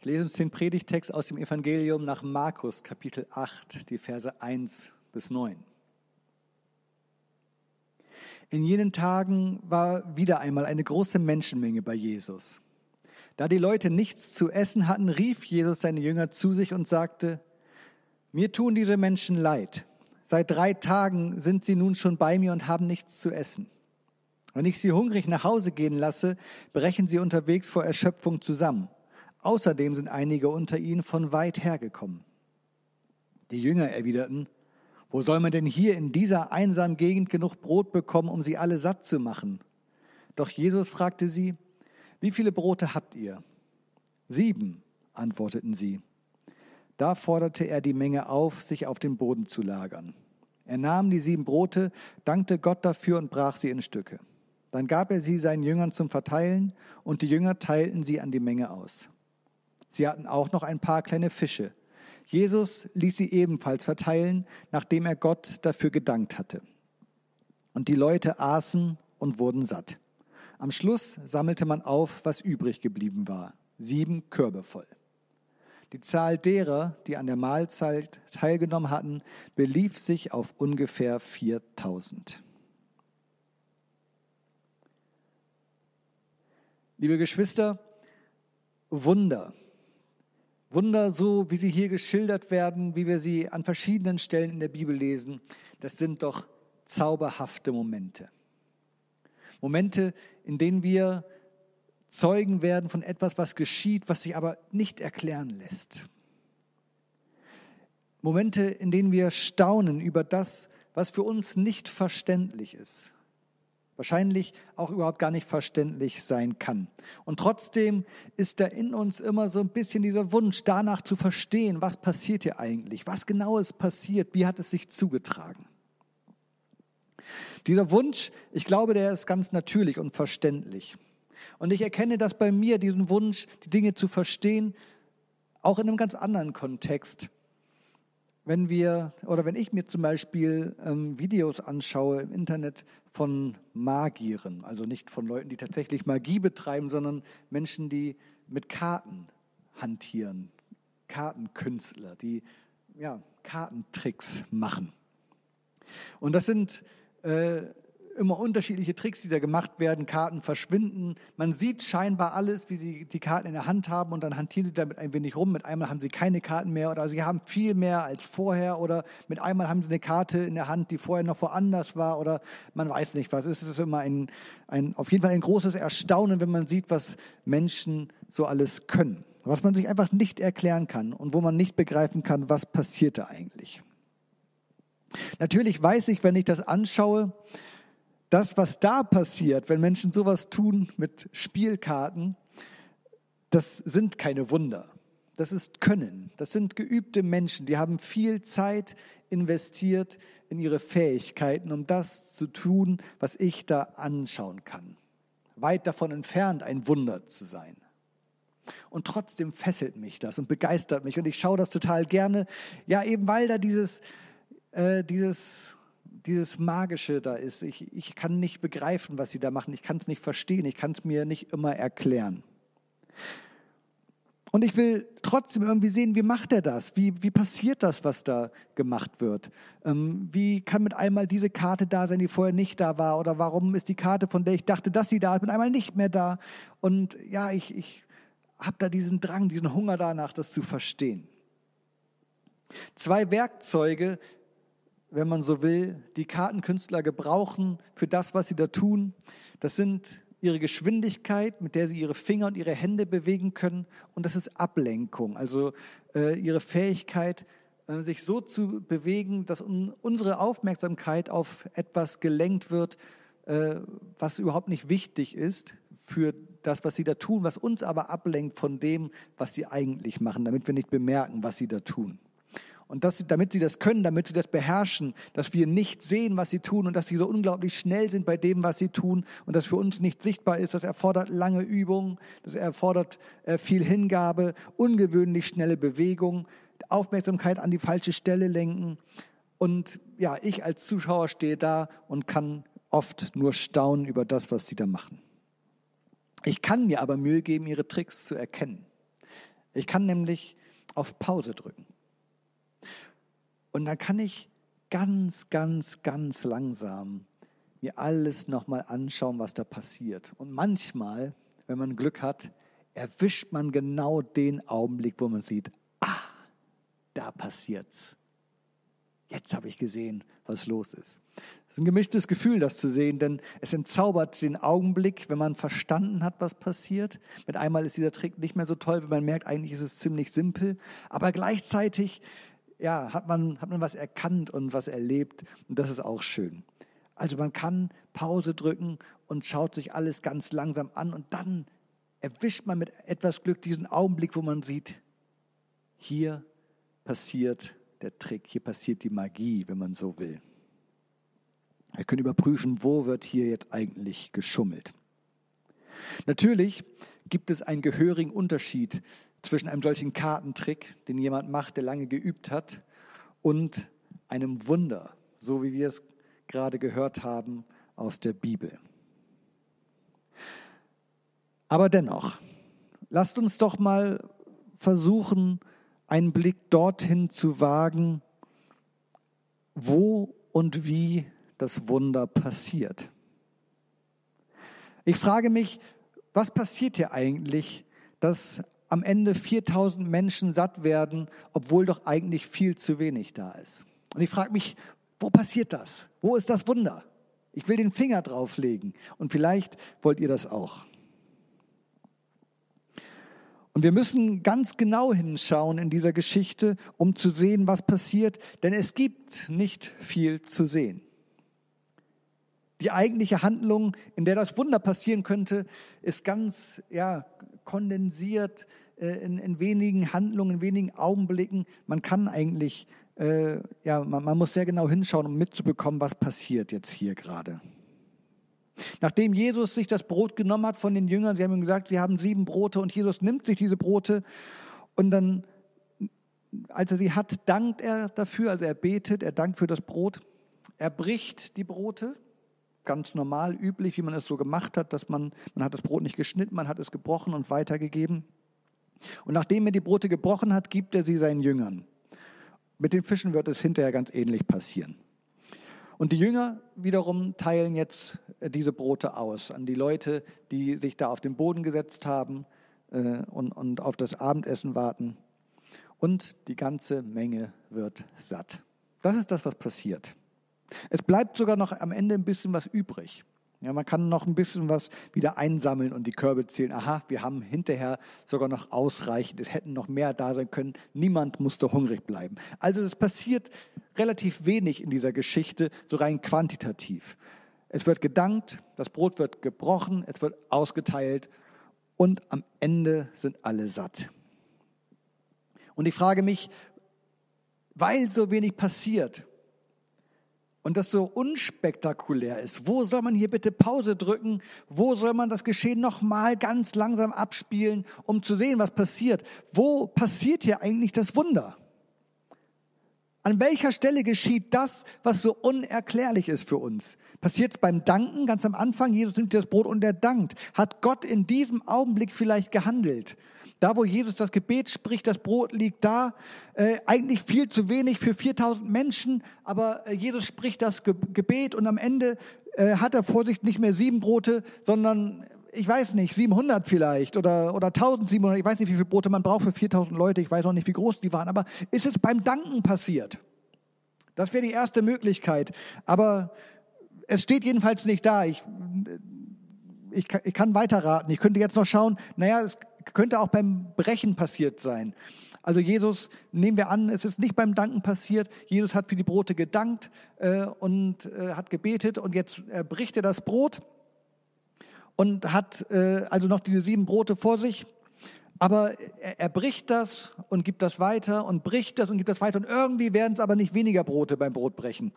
Ich lese uns den Predigtext aus dem Evangelium nach Markus, Kapitel 8, die Verse 1 bis 9. In jenen Tagen war wieder einmal eine große Menschenmenge bei Jesus. Da die Leute nichts zu essen hatten, rief Jesus seine Jünger zu sich und sagte, mir tun diese Menschen leid. Seit drei Tagen sind sie nun schon bei mir und haben nichts zu essen. Wenn ich sie hungrig nach Hause gehen lasse, brechen sie unterwegs vor Erschöpfung zusammen. Außerdem sind einige unter ihnen von weit hergekommen. Die Jünger erwiderten, wo soll man denn hier in dieser einsamen Gegend genug Brot bekommen, um sie alle satt zu machen? Doch Jesus fragte sie, wie viele Brote habt ihr? Sieben, antworteten sie. Da forderte er die Menge auf, sich auf den Boden zu lagern. Er nahm die sieben Brote, dankte Gott dafür und brach sie in Stücke. Dann gab er sie seinen Jüngern zum Verteilen, und die Jünger teilten sie an die Menge aus. Sie hatten auch noch ein paar kleine Fische. Jesus ließ sie ebenfalls verteilen, nachdem er Gott dafür gedankt hatte. Und die Leute aßen und wurden satt. Am Schluss sammelte man auf, was übrig geblieben war. Sieben Körbe voll. Die Zahl derer, die an der Mahlzeit teilgenommen hatten, belief sich auf ungefähr 4000. Liebe Geschwister, Wunder Wunder, so wie sie hier geschildert werden, wie wir sie an verschiedenen Stellen in der Bibel lesen, das sind doch zauberhafte Momente. Momente, in denen wir Zeugen werden von etwas, was geschieht, was sich aber nicht erklären lässt. Momente, in denen wir staunen über das, was für uns nicht verständlich ist wahrscheinlich auch überhaupt gar nicht verständlich sein kann. Und trotzdem ist da in uns immer so ein bisschen dieser Wunsch, danach zu verstehen, was passiert hier eigentlich, was genau ist passiert, wie hat es sich zugetragen. Dieser Wunsch, ich glaube, der ist ganz natürlich und verständlich. Und ich erkenne das bei mir, diesen Wunsch, die Dinge zu verstehen, auch in einem ganz anderen Kontext wenn wir oder wenn ich mir zum Beispiel ähm, Videos anschaue im Internet von Magieren, also nicht von Leuten, die tatsächlich Magie betreiben, sondern Menschen, die mit Karten hantieren, Kartenkünstler, die ja, Kartentricks machen. Und das sind äh, immer unterschiedliche Tricks, die da gemacht werden. Karten verschwinden. Man sieht scheinbar alles, wie sie die Karten in der Hand haben und dann hantieren sie damit ein wenig rum. Mit einmal haben sie keine Karten mehr oder sie haben viel mehr als vorher oder mit einmal haben sie eine Karte in der Hand, die vorher noch woanders war oder man weiß nicht was. Es ist immer ein, ein, auf jeden Fall ein großes Erstaunen, wenn man sieht, was Menschen so alles können. Was man sich einfach nicht erklären kann und wo man nicht begreifen kann, was passiert da eigentlich. Natürlich weiß ich, wenn ich das anschaue, das, was da passiert, wenn Menschen sowas tun mit Spielkarten, das sind keine Wunder. Das ist Können. Das sind geübte Menschen, die haben viel Zeit investiert in ihre Fähigkeiten, um das zu tun, was ich da anschauen kann. Weit davon entfernt, ein Wunder zu sein. Und trotzdem fesselt mich das und begeistert mich und ich schaue das total gerne. Ja, eben weil da dieses, äh, dieses dieses Magische da ist. Ich, ich kann nicht begreifen, was sie da machen. Ich kann es nicht verstehen. Ich kann es mir nicht immer erklären. Und ich will trotzdem irgendwie sehen, wie macht er das? Wie, wie passiert das, was da gemacht wird? Ähm, wie kann mit einmal diese Karte da sein, die vorher nicht da war? Oder warum ist die Karte, von der ich dachte, dass sie da ist, mit einmal nicht mehr da? Und ja, ich, ich habe da diesen Drang, diesen Hunger danach, das zu verstehen. Zwei Werkzeuge, wenn man so will, die Kartenkünstler gebrauchen für das, was sie da tun. Das sind ihre Geschwindigkeit, mit der sie ihre Finger und ihre Hände bewegen können. Und das ist Ablenkung, also äh, ihre Fähigkeit, äh, sich so zu bewegen, dass un unsere Aufmerksamkeit auf etwas gelenkt wird, äh, was überhaupt nicht wichtig ist für das, was sie da tun, was uns aber ablenkt von dem, was sie eigentlich machen, damit wir nicht bemerken, was sie da tun. Und dass, damit sie das können, damit sie das beherrschen, dass wir nicht sehen, was sie tun und dass sie so unglaublich schnell sind bei dem, was sie tun und das für uns nicht sichtbar ist, das erfordert lange Übung, das erfordert äh, viel Hingabe, ungewöhnlich schnelle Bewegung, Aufmerksamkeit an die falsche Stelle lenken. Und ja, ich als Zuschauer stehe da und kann oft nur staunen über das, was sie da machen. Ich kann mir aber Mühe geben, ihre Tricks zu erkennen. Ich kann nämlich auf Pause drücken. Und dann kann ich ganz, ganz, ganz langsam mir alles nochmal anschauen, was da passiert. Und manchmal, wenn man Glück hat, erwischt man genau den Augenblick, wo man sieht, ah, da passiert's. Jetzt habe ich gesehen, was los ist. Es ist ein gemischtes Gefühl, das zu sehen, denn es entzaubert den Augenblick, wenn man verstanden hat, was passiert. Mit einmal ist dieser Trick nicht mehr so toll, wenn man merkt, eigentlich ist es ziemlich simpel. Aber gleichzeitig ja, hat, man, hat man was erkannt und was erlebt und das ist auch schön. Also man kann Pause drücken und schaut sich alles ganz langsam an und dann erwischt man mit etwas Glück diesen Augenblick, wo man sieht, hier passiert der Trick, hier passiert die Magie, wenn man so will. Wir können überprüfen, wo wird hier jetzt eigentlich geschummelt. Natürlich gibt es einen gehörigen Unterschied zwischen einem solchen Kartentrick, den jemand macht, der lange geübt hat, und einem Wunder, so wie wir es gerade gehört haben aus der Bibel. Aber dennoch, lasst uns doch mal versuchen, einen Blick dorthin zu wagen, wo und wie das Wunder passiert. Ich frage mich, was passiert hier eigentlich, dass am Ende 4000 Menschen satt werden, obwohl doch eigentlich viel zu wenig da ist. Und ich frage mich, wo passiert das? Wo ist das Wunder? Ich will den Finger drauflegen und vielleicht wollt ihr das auch. Und wir müssen ganz genau hinschauen in dieser Geschichte, um zu sehen, was passiert, denn es gibt nicht viel zu sehen. Die eigentliche Handlung, in der das Wunder passieren könnte, ist ganz ja, kondensiert äh, in, in, wenigen Handlungen, in wenigen Augenblicken. Man kann eigentlich, äh, ja, man, man muss sehr genau hinschauen, um mitzubekommen, was passiert jetzt hier gerade. Nachdem Jesus sich das Brot genommen hat von den Jüngern, sie haben ihm gesagt, sie haben sieben Brote und Jesus nimmt sich diese Brote und dann, als er sie hat, dankt er dafür, also er betet, er dankt für das Brot, er bricht die Brote ganz normal, üblich, wie man es so gemacht hat, dass man, man hat das Brot nicht geschnitten, man hat es gebrochen und weitergegeben. Und nachdem er die Brote gebrochen hat, gibt er sie seinen Jüngern. Mit den Fischen wird es hinterher ganz ähnlich passieren. Und die Jünger wiederum teilen jetzt äh, diese Brote aus an die Leute, die sich da auf den Boden gesetzt haben äh, und, und auf das Abendessen warten. Und die ganze Menge wird satt. Das ist das, was passiert. Es bleibt sogar noch am Ende ein bisschen was übrig. Ja, man kann noch ein bisschen was wieder einsammeln und die Körbe zählen. Aha, wir haben hinterher sogar noch ausreichend. Es hätten noch mehr da sein können. Niemand musste hungrig bleiben. Also es passiert relativ wenig in dieser Geschichte, so rein quantitativ. Es wird gedankt, das Brot wird gebrochen, es wird ausgeteilt und am Ende sind alle satt. Und ich frage mich, weil so wenig passiert, und das so unspektakulär ist, wo soll man hier bitte Pause drücken? Wo soll man das Geschehen nochmal ganz langsam abspielen, um zu sehen, was passiert? Wo passiert hier eigentlich das Wunder? An welcher Stelle geschieht das, was so unerklärlich ist für uns? Passiert es beim Danken ganz am Anfang? Jesus nimmt das Brot und er dankt. Hat Gott in diesem Augenblick vielleicht gehandelt? Da, wo Jesus das Gebet spricht, das Brot liegt da. Äh, eigentlich viel zu wenig für 4000 Menschen, aber äh, Jesus spricht das Ge Gebet und am Ende äh, hat er vor sich nicht mehr sieben Brote, sondern ich weiß nicht, 700 vielleicht oder, oder 1700. Ich weiß nicht, wie viele Brote man braucht für 4000 Leute. Ich weiß auch nicht, wie groß die waren. Aber ist es beim Danken passiert? Das wäre die erste Möglichkeit. Aber es steht jedenfalls nicht da. Ich, ich, ich kann weiterraten. Ich könnte jetzt noch schauen, naja, es könnte auch beim Brechen passiert sein. Also Jesus, nehmen wir an, es ist nicht beim Danken passiert. Jesus hat für die Brote gedankt äh, und äh, hat gebetet und jetzt äh, bricht er das Brot und hat äh, also noch diese sieben Brote vor sich. Aber er, er, bricht das und gibt das weiter und bricht das und gibt das weiter. Und irgendwie werden es aber nicht weniger Brote beim Brotbrechen.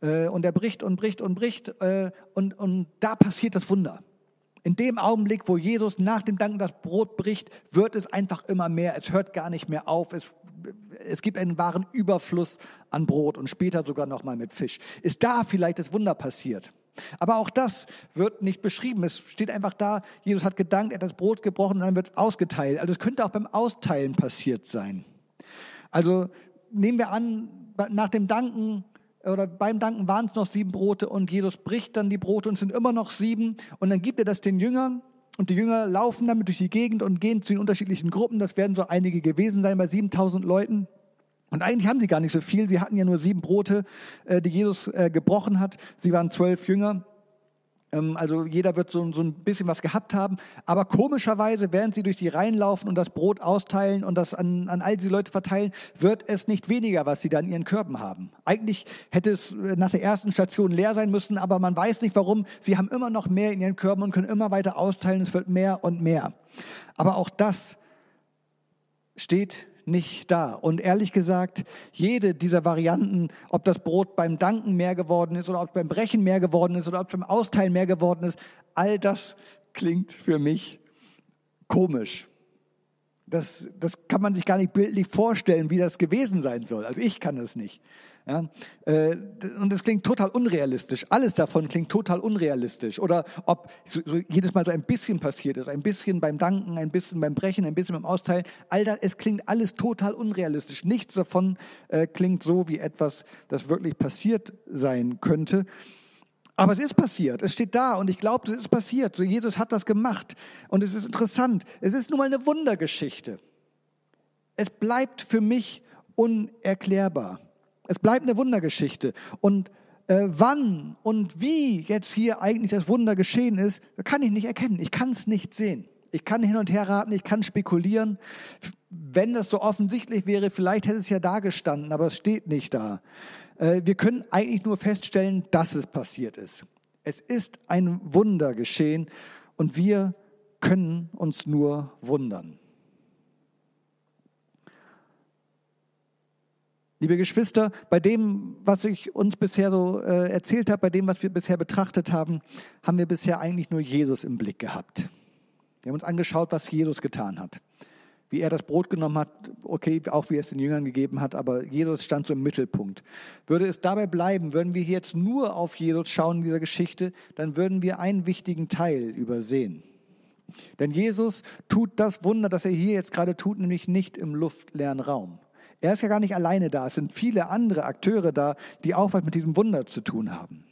Äh, und er bricht und bricht und bricht. Äh, und, und da passiert das Wunder. In dem Augenblick, wo Jesus nach dem Danken das Brot bricht, wird es einfach immer mehr. Es hört gar nicht mehr auf. Es, es gibt einen wahren Überfluss an Brot und später sogar nochmal mit Fisch. Ist da vielleicht das Wunder passiert? Aber auch das wird nicht beschrieben. Es steht einfach da, Jesus hat gedankt, er hat das Brot gebrochen und dann wird ausgeteilt. Also es könnte auch beim Austeilen passiert sein. Also nehmen wir an, nach dem Danken oder beim Danken waren es noch sieben Brote und Jesus bricht dann die Brote und es sind immer noch sieben und dann gibt er das den Jüngern und die Jünger laufen damit durch die Gegend und gehen zu den unterschiedlichen Gruppen. Das werden so einige gewesen sein bei 7000 Leuten. Und eigentlich haben sie gar nicht so viel. Sie hatten ja nur sieben Brote, äh, die Jesus äh, gebrochen hat. Sie waren zwölf Jünger. Ähm, also jeder wird so, so ein bisschen was gehabt haben. Aber komischerweise, während sie durch die Reihen laufen und das Brot austeilen und das an, an all diese Leute verteilen, wird es nicht weniger, was sie da in ihren Körben haben. Eigentlich hätte es äh, nach der ersten Station leer sein müssen, aber man weiß nicht warum. Sie haben immer noch mehr in ihren Körben und können immer weiter austeilen. Es wird mehr und mehr. Aber auch das steht nicht da. Und ehrlich gesagt, jede dieser Varianten, ob das Brot beim Danken mehr geworden ist oder ob beim Brechen mehr geworden ist oder ob beim Austeilen mehr geworden ist, all das klingt für mich komisch. Das, das kann man sich gar nicht bildlich vorstellen, wie das gewesen sein soll. Also ich kann es nicht. Ja, äh, und es klingt total unrealistisch. Alles davon klingt total unrealistisch. Oder ob so, so jedes Mal so ein bisschen passiert ist, ein bisschen beim Danken, ein bisschen beim Brechen, ein bisschen beim Austeilen. All das, es klingt alles total unrealistisch. Nichts davon äh, klingt so wie etwas, das wirklich passiert sein könnte. Aber es ist passiert. Es steht da und ich glaube, es ist passiert. So Jesus hat das gemacht und es ist interessant. Es ist nun mal eine Wundergeschichte. Es bleibt für mich unerklärbar. Es bleibt eine Wundergeschichte. Und äh, wann und wie jetzt hier eigentlich das Wunder geschehen ist, kann ich nicht erkennen. Ich kann es nicht sehen. Ich kann hin und her raten, ich kann spekulieren. Wenn das so offensichtlich wäre, vielleicht hätte es ja da gestanden, aber es steht nicht da. Äh, wir können eigentlich nur feststellen, dass es passiert ist. Es ist ein Wunder geschehen und wir können uns nur wundern. Liebe Geschwister, bei dem, was ich uns bisher so äh, erzählt habe, bei dem, was wir bisher betrachtet haben, haben wir bisher eigentlich nur Jesus im Blick gehabt. Wir haben uns angeschaut, was Jesus getan hat. Wie er das Brot genommen hat, okay, auch wie er es den Jüngern gegeben hat, aber Jesus stand so im Mittelpunkt. Würde es dabei bleiben, würden wir jetzt nur auf Jesus schauen in dieser Geschichte, dann würden wir einen wichtigen Teil übersehen. Denn Jesus tut das Wunder, das er hier jetzt gerade tut, nämlich nicht im luftleeren Raum. Er ist ja gar nicht alleine da. Es sind viele andere Akteure da, die auch was mit diesem Wunder zu tun haben.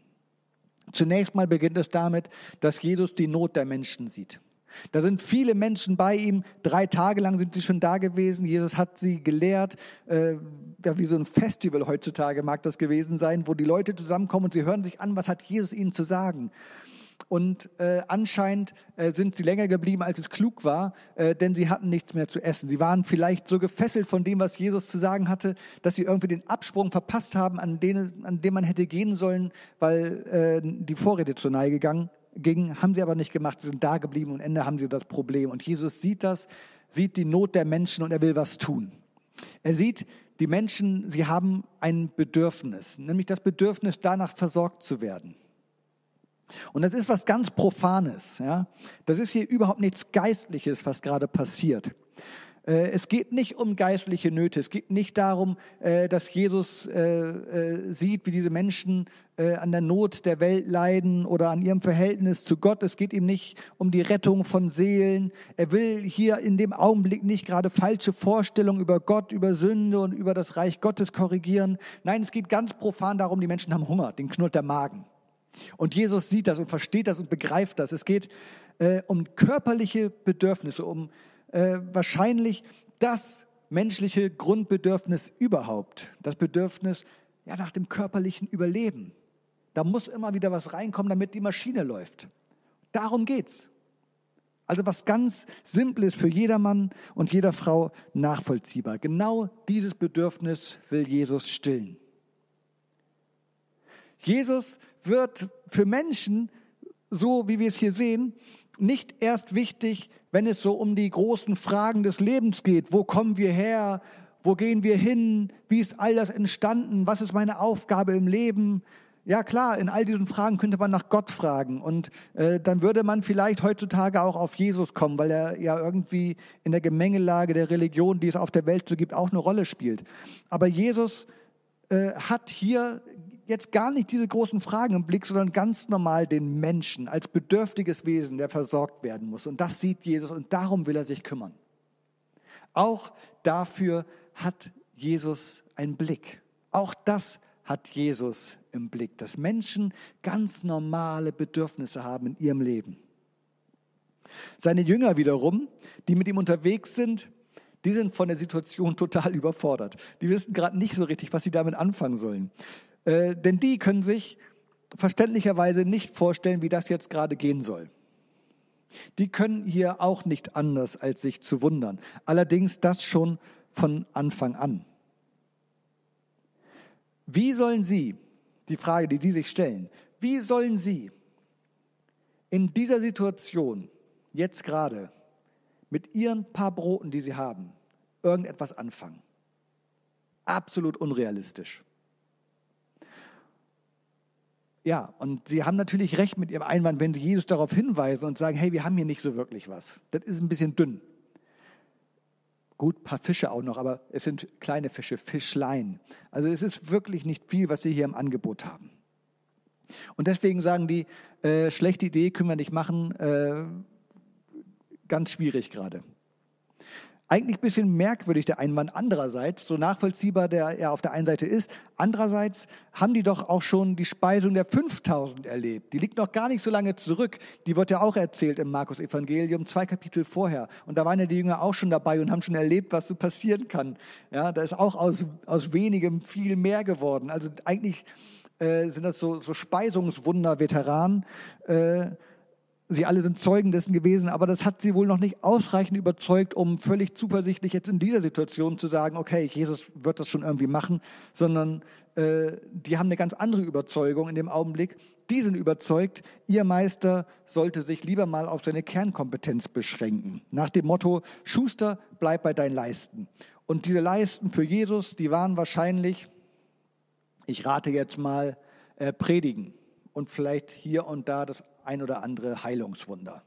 Zunächst mal beginnt es damit, dass Jesus die Not der Menschen sieht. Da sind viele Menschen bei ihm. Drei Tage lang sind sie schon da gewesen. Jesus hat sie gelehrt. Äh, ja, wie so ein Festival heutzutage mag das gewesen sein, wo die Leute zusammenkommen und sie hören sich an, was hat Jesus ihnen zu sagen und äh, anscheinend äh, sind sie länger geblieben, als es klug war, äh, denn sie hatten nichts mehr zu essen. Sie waren vielleicht so gefesselt von dem, was Jesus zu sagen hatte, dass sie irgendwie den Absprung verpasst haben, an, den, an dem man hätte gehen sollen, weil äh, die Vorräte zur Neige gegangen, ging. Haben sie aber nicht gemacht, sie sind da geblieben und am Ende haben sie das Problem. Und Jesus sieht das, sieht die Not der Menschen und er will was tun. Er sieht, die Menschen, sie haben ein Bedürfnis, nämlich das Bedürfnis, danach versorgt zu werden. Und das ist was ganz Profanes. Ja? Das ist hier überhaupt nichts Geistliches, was gerade passiert. Äh, es geht nicht um geistliche Nöte. Es geht nicht darum, äh, dass Jesus äh, sieht, wie diese Menschen an der Not der Welt leiden oder an ihrem Verhältnis zu Gott. Es geht ihm nicht um die Rettung von Seelen. Er will hier in dem Augenblick nicht gerade falsche Vorstellungen über Gott, über Sünde und über das Reich Gottes korrigieren. Nein, es geht ganz profan darum, die Menschen haben Hunger, den knurrt der Magen. Und Jesus sieht das und versteht das und begreift das. Es geht äh, um körperliche Bedürfnisse, um äh, wahrscheinlich das menschliche Grundbedürfnis überhaupt, das Bedürfnis ja, nach dem körperlichen Überleben. Da muss immer wieder was reinkommen, damit die Maschine läuft. Darum geht's. Also was ganz Simples für jedermann und jeder Frau nachvollziehbar. Genau dieses Bedürfnis will Jesus stillen. Jesus wird für Menschen, so wie wir es hier sehen, nicht erst wichtig, wenn es so um die großen Fragen des Lebens geht. Wo kommen wir her? Wo gehen wir hin? Wie ist all das entstanden? Was ist meine Aufgabe im Leben? Ja klar, in all diesen Fragen könnte man nach Gott fragen und äh, dann würde man vielleicht heutzutage auch auf Jesus kommen, weil er ja irgendwie in der Gemengelage der Religion, die es auf der Welt so gibt, auch eine Rolle spielt. Aber Jesus äh, hat hier jetzt gar nicht diese großen Fragen im Blick, sondern ganz normal den Menschen als bedürftiges Wesen, der versorgt werden muss. Und das sieht Jesus und darum will er sich kümmern. Auch dafür hat Jesus einen Blick. Auch das hat Jesus im Blick, dass Menschen ganz normale Bedürfnisse haben in ihrem Leben. Seine Jünger wiederum, die mit ihm unterwegs sind, die sind von der Situation total überfordert. Die wissen gerade nicht so richtig, was sie damit anfangen sollen. Äh, denn die können sich verständlicherweise nicht vorstellen, wie das jetzt gerade gehen soll. Die können hier auch nicht anders, als sich zu wundern. Allerdings das schon von Anfang an. Wie sollen Sie, die Frage, die die sich stellen, wie sollen Sie in dieser Situation jetzt gerade mit Ihren paar Broten, die Sie haben, irgendetwas anfangen? Absolut unrealistisch. Ja, und Sie haben natürlich recht mit Ihrem Einwand, wenn Sie Jesus darauf hinweisen und sagen, hey, wir haben hier nicht so wirklich was. Das ist ein bisschen dünn. Gut, ein paar Fische auch noch, aber es sind kleine Fische, Fischlein. Also es ist wirklich nicht viel, was Sie hier im Angebot haben. Und deswegen sagen die, äh, schlechte Idee können wir nicht machen, äh, ganz schwierig gerade. Eigentlich ein bisschen merkwürdig der Einwand andererseits, so nachvollziehbar der er auf der einen Seite ist. Andererseits haben die doch auch schon die Speisung der 5000 erlebt. Die liegt noch gar nicht so lange zurück. Die wird ja auch erzählt im Markus Evangelium, zwei Kapitel vorher. Und da waren ja die Jünger auch schon dabei und haben schon erlebt, was so passieren kann. Ja, da ist auch aus, aus wenigem viel mehr geworden. Also eigentlich äh, sind das so, so Speisungswunder-Veteranen. Äh, Sie alle sind Zeugen dessen gewesen, aber das hat sie wohl noch nicht ausreichend überzeugt, um völlig zuversichtlich jetzt in dieser Situation zu sagen, okay, Jesus wird das schon irgendwie machen, sondern äh, die haben eine ganz andere Überzeugung in dem Augenblick. Die sind überzeugt, ihr Meister sollte sich lieber mal auf seine Kernkompetenz beschränken. Nach dem Motto, Schuster, bleib bei deinen Leisten. Und diese Leisten für Jesus, die waren wahrscheinlich, ich rate jetzt mal, äh, predigen und vielleicht hier und da das ein oder andere Heilungswunder.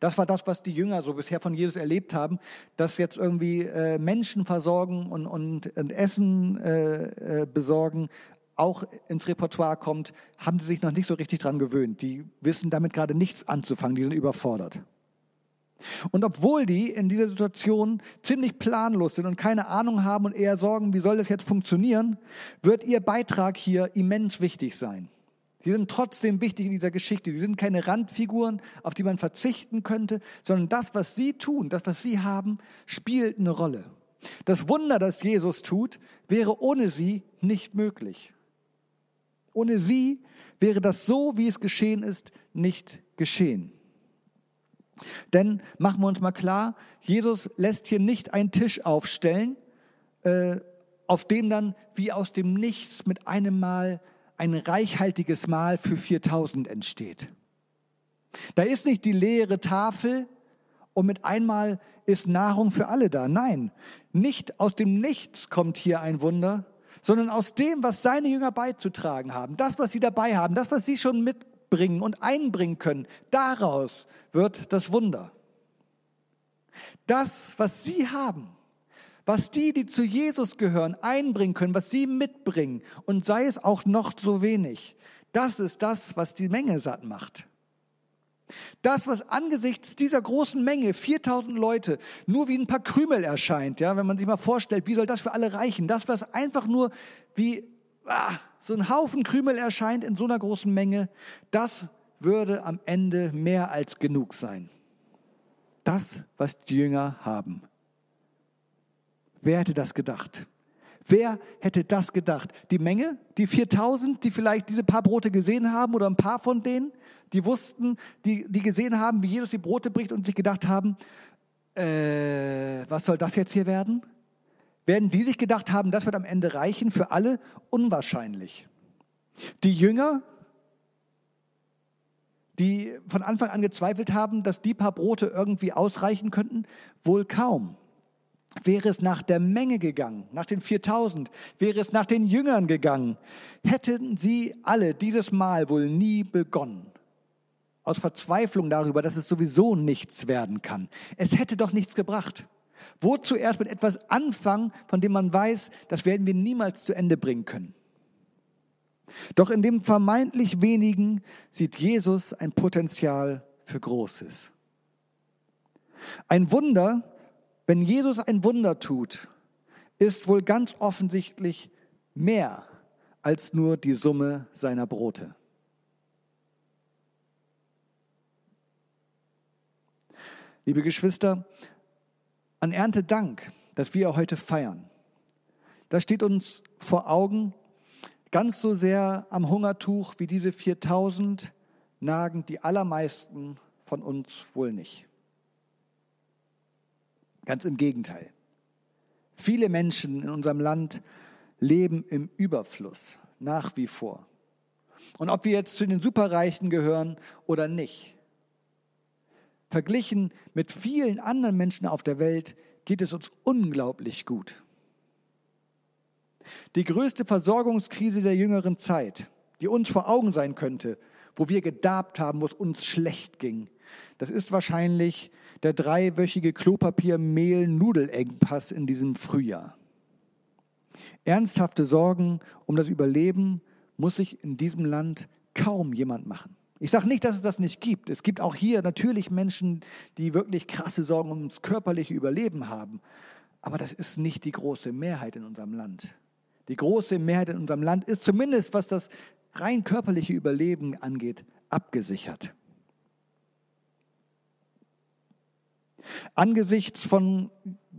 Das war das, was die Jünger so bisher von Jesus erlebt haben, dass jetzt irgendwie äh, Menschen versorgen und, und, und Essen äh, äh, besorgen auch ins Repertoire kommt, haben sie sich noch nicht so richtig dran gewöhnt. Die wissen damit gerade nichts anzufangen, die sind überfordert. Und obwohl die in dieser Situation ziemlich planlos sind und keine Ahnung haben und eher sorgen, wie soll das jetzt funktionieren, wird ihr Beitrag hier immens wichtig sein. Die sind trotzdem wichtig in dieser Geschichte. Die sind keine Randfiguren, auf die man verzichten könnte, sondern das, was sie tun, das, was sie haben, spielt eine Rolle. Das Wunder, das Jesus tut, wäre ohne sie nicht möglich. Ohne sie wäre das so, wie es geschehen ist, nicht geschehen. Denn machen wir uns mal klar, Jesus lässt hier nicht einen Tisch aufstellen, äh, auf dem dann wie aus dem Nichts mit einem Mal ein reichhaltiges Mahl für 4000 entsteht. Da ist nicht die leere Tafel und mit einmal ist Nahrung für alle da. Nein, nicht aus dem Nichts kommt hier ein Wunder, sondern aus dem, was seine Jünger beizutragen haben. Das, was sie dabei haben, das, was sie schon mitbringen und einbringen können, daraus wird das Wunder. Das, was sie haben, was die, die zu Jesus gehören, einbringen können, was sie mitbringen, und sei es auch noch so wenig, das ist das, was die Menge satt macht. Das, was angesichts dieser großen Menge, 4000 Leute, nur wie ein paar Krümel erscheint, ja, wenn man sich mal vorstellt, wie soll das für alle reichen? Das, was einfach nur wie ah, so ein Haufen Krümel erscheint in so einer großen Menge, das würde am Ende mehr als genug sein. Das, was die Jünger haben. Wer hätte das gedacht? Wer hätte das gedacht? Die Menge, die 4000, die vielleicht diese paar Brote gesehen haben oder ein paar von denen, die wussten, die, die gesehen haben, wie Jesus die Brote bricht und sich gedacht haben, äh, was soll das jetzt hier werden? Werden die sich gedacht haben, das wird am Ende reichen für alle? Unwahrscheinlich. Die Jünger, die von Anfang an gezweifelt haben, dass die paar Brote irgendwie ausreichen könnten, wohl kaum. Wäre es nach der Menge gegangen, nach den 4000, wäre es nach den Jüngern gegangen, hätten sie alle dieses Mal wohl nie begonnen. Aus Verzweiflung darüber, dass es sowieso nichts werden kann. Es hätte doch nichts gebracht. Wozu erst mit etwas anfangen, von dem man weiß, das werden wir niemals zu Ende bringen können. Doch in dem vermeintlich wenigen sieht Jesus ein Potenzial für Großes. Ein Wunder, wenn Jesus ein Wunder tut, ist wohl ganz offensichtlich mehr als nur die Summe seiner Brote. Liebe Geschwister, an Erntedank, das wir heute feiern, da steht uns vor Augen, ganz so sehr am Hungertuch wie diese 4000 nagen die allermeisten von uns wohl nicht. Ganz im Gegenteil. Viele Menschen in unserem Land leben im Überfluss nach wie vor. Und ob wir jetzt zu den Superreichen gehören oder nicht, verglichen mit vielen anderen Menschen auf der Welt geht es uns unglaublich gut. Die größte Versorgungskrise der jüngeren Zeit, die uns vor Augen sein könnte, wo wir gedarbt haben, wo es uns schlecht ging, das ist wahrscheinlich der dreiwöchige Klopapier-Mehl-Nudelengpass in diesem Frühjahr. Ernsthafte Sorgen um das Überleben muss sich in diesem Land kaum jemand machen. Ich sage nicht, dass es das nicht gibt. Es gibt auch hier natürlich Menschen, die wirklich krasse Sorgen ums körperliche Überleben haben. Aber das ist nicht die große Mehrheit in unserem Land. Die große Mehrheit in unserem Land ist zumindest, was das rein körperliche Überleben angeht, abgesichert. Angesichts von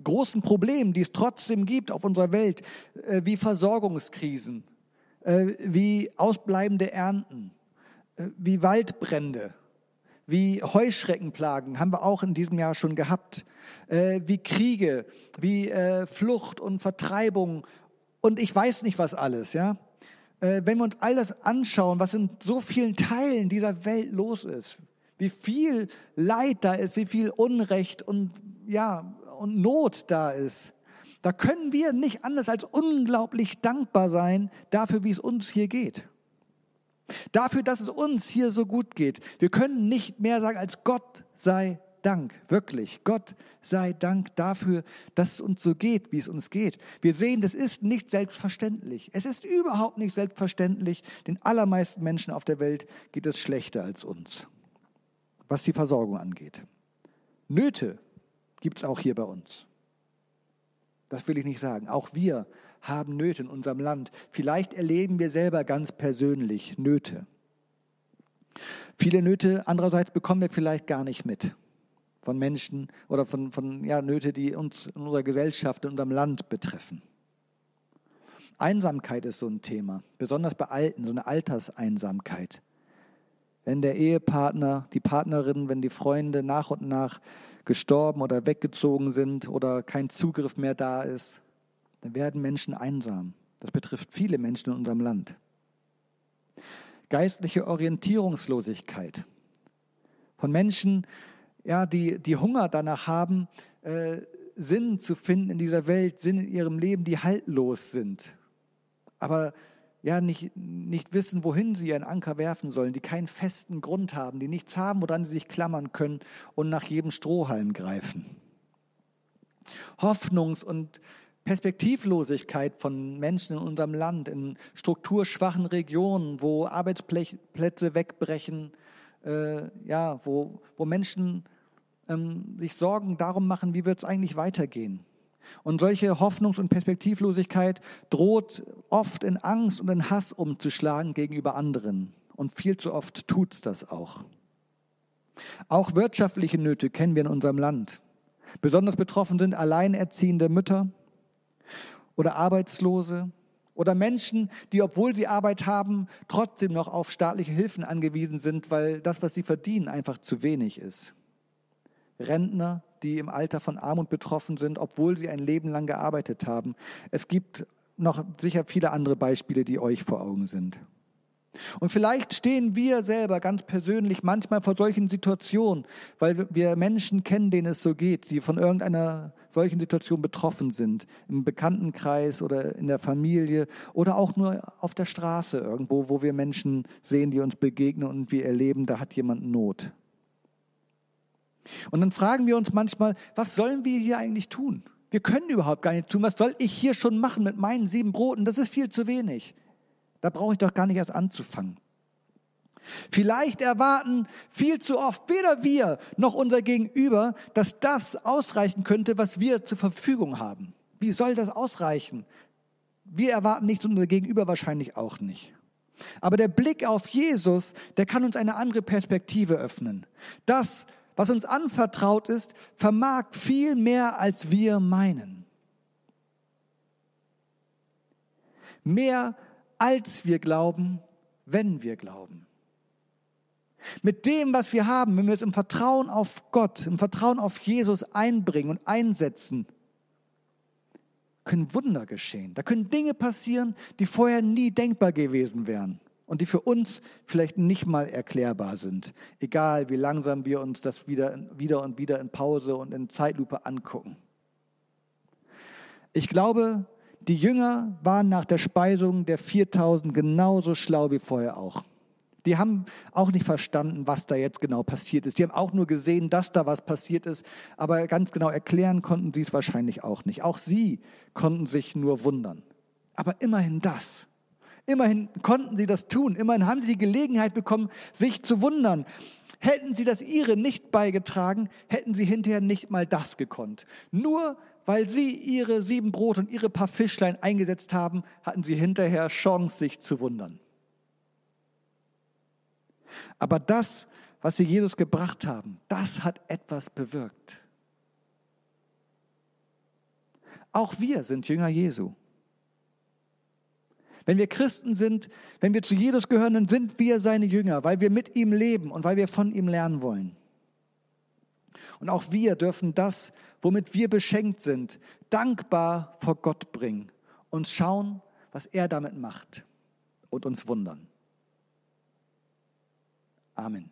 großen Problemen, die es trotzdem gibt auf unserer Welt, äh, wie Versorgungskrisen, äh, wie ausbleibende Ernten, äh, wie Waldbrände, wie Heuschreckenplagen haben wir auch in diesem Jahr schon gehabt, wie Kriege, wie Flucht und Vertreibung und ich weiß nicht was alles, ja. Wenn wir uns all das anschauen, was in so vielen Teilen dieser Welt los ist, wie viel Leid da ist, wie viel Unrecht und, ja, und Not da ist. Da können wir nicht anders als unglaublich dankbar sein dafür, wie es uns hier geht. Dafür, dass es uns hier so gut geht. Wir können nicht mehr sagen als Gott sei Dank, wirklich. Gott sei Dank dafür, dass es uns so geht, wie es uns geht. Wir sehen, das ist nicht selbstverständlich. Es ist überhaupt nicht selbstverständlich. Den allermeisten Menschen auf der Welt geht es schlechter als uns was die Versorgung angeht. Nöte gibt es auch hier bei uns. Das will ich nicht sagen. Auch wir haben Nöte in unserem Land. Vielleicht erleben wir selber ganz persönlich Nöte. Viele Nöte andererseits bekommen wir vielleicht gar nicht mit von Menschen oder von, von ja, Nöte, die uns in unserer Gesellschaft, in unserem Land betreffen. Einsamkeit ist so ein Thema, besonders bei Alten, so eine Alterseinsamkeit wenn der Ehepartner, die Partnerin, wenn die Freunde nach und nach gestorben oder weggezogen sind oder kein Zugriff mehr da ist, dann werden Menschen einsam. Das betrifft viele Menschen in unserem Land. Geistliche Orientierungslosigkeit von Menschen, ja, die, die Hunger danach haben, äh, Sinn zu finden in dieser Welt, Sinn in ihrem Leben, die haltlos sind. Aber ja nicht, nicht wissen, wohin sie ihren Anker werfen sollen, die keinen festen Grund haben, die nichts haben, woran sie sich klammern können und nach jedem Strohhalm greifen. Hoffnungs- und Perspektivlosigkeit von Menschen in unserem Land, in strukturschwachen Regionen, wo Arbeitsplätze wegbrechen, äh, ja, wo, wo Menschen ähm, sich Sorgen darum machen, wie wird es eigentlich weitergehen. Und solche Hoffnungs- und Perspektivlosigkeit droht oft in Angst und in Hass umzuschlagen gegenüber anderen. Und viel zu oft tut es das auch. Auch wirtschaftliche Nöte kennen wir in unserem Land. Besonders betroffen sind alleinerziehende Mütter oder Arbeitslose oder Menschen, die, obwohl sie Arbeit haben, trotzdem noch auf staatliche Hilfen angewiesen sind, weil das, was sie verdienen, einfach zu wenig ist. Rentner, die im Alter von Armut betroffen sind, obwohl sie ein Leben lang gearbeitet haben. Es gibt noch sicher viele andere Beispiele, die euch vor Augen sind. Und vielleicht stehen wir selber ganz persönlich manchmal vor solchen Situationen, weil wir Menschen kennen, denen es so geht, die von irgendeiner solchen Situation betroffen sind, im Bekanntenkreis oder in der Familie oder auch nur auf der Straße irgendwo, wo wir Menschen sehen, die uns begegnen und wir erleben, da hat jemand Not. Und dann fragen wir uns manchmal, was sollen wir hier eigentlich tun? Wir können überhaupt gar nicht tun. Was soll ich hier schon machen mit meinen sieben Broten? Das ist viel zu wenig. Da brauche ich doch gar nicht erst anzufangen. Vielleicht erwarten viel zu oft weder wir noch unser Gegenüber, dass das ausreichen könnte, was wir zur Verfügung haben. Wie soll das ausreichen? Wir erwarten nichts und unser Gegenüber wahrscheinlich auch nicht. Aber der Blick auf Jesus, der kann uns eine andere Perspektive öffnen. Das, was uns anvertraut ist, vermag viel mehr, als wir meinen. Mehr, als wir glauben, wenn wir glauben. Mit dem, was wir haben, wenn wir es im Vertrauen auf Gott, im Vertrauen auf Jesus einbringen und einsetzen, können Wunder geschehen. Da können Dinge passieren, die vorher nie denkbar gewesen wären und die für uns vielleicht nicht mal erklärbar sind. Egal, wie langsam wir uns das wieder, wieder und wieder in Pause und in Zeitlupe angucken. Ich glaube, die Jünger waren nach der Speisung der 4000 genauso schlau wie vorher auch. Die haben auch nicht verstanden, was da jetzt genau passiert ist. Die haben auch nur gesehen, dass da was passiert ist, aber ganz genau erklären konnten sie es wahrscheinlich auch nicht. Auch sie konnten sich nur wundern. Aber immerhin das. Immerhin konnten sie das tun. Immerhin haben sie die Gelegenheit bekommen, sich zu wundern. Hätten sie das ihre nicht beigetragen, hätten sie hinterher nicht mal das gekonnt. Nur weil sie ihre sieben Brot und ihre paar Fischlein eingesetzt haben, hatten sie hinterher Chance, sich zu wundern. Aber das, was sie Jesus gebracht haben, das hat etwas bewirkt. Auch wir sind Jünger Jesu. Wenn wir Christen sind, wenn wir zu Jesus gehören, dann sind wir seine Jünger, weil wir mit ihm leben und weil wir von ihm lernen wollen. Und auch wir dürfen das, womit wir beschenkt sind, dankbar vor Gott bringen und schauen, was er damit macht und uns wundern. Amen.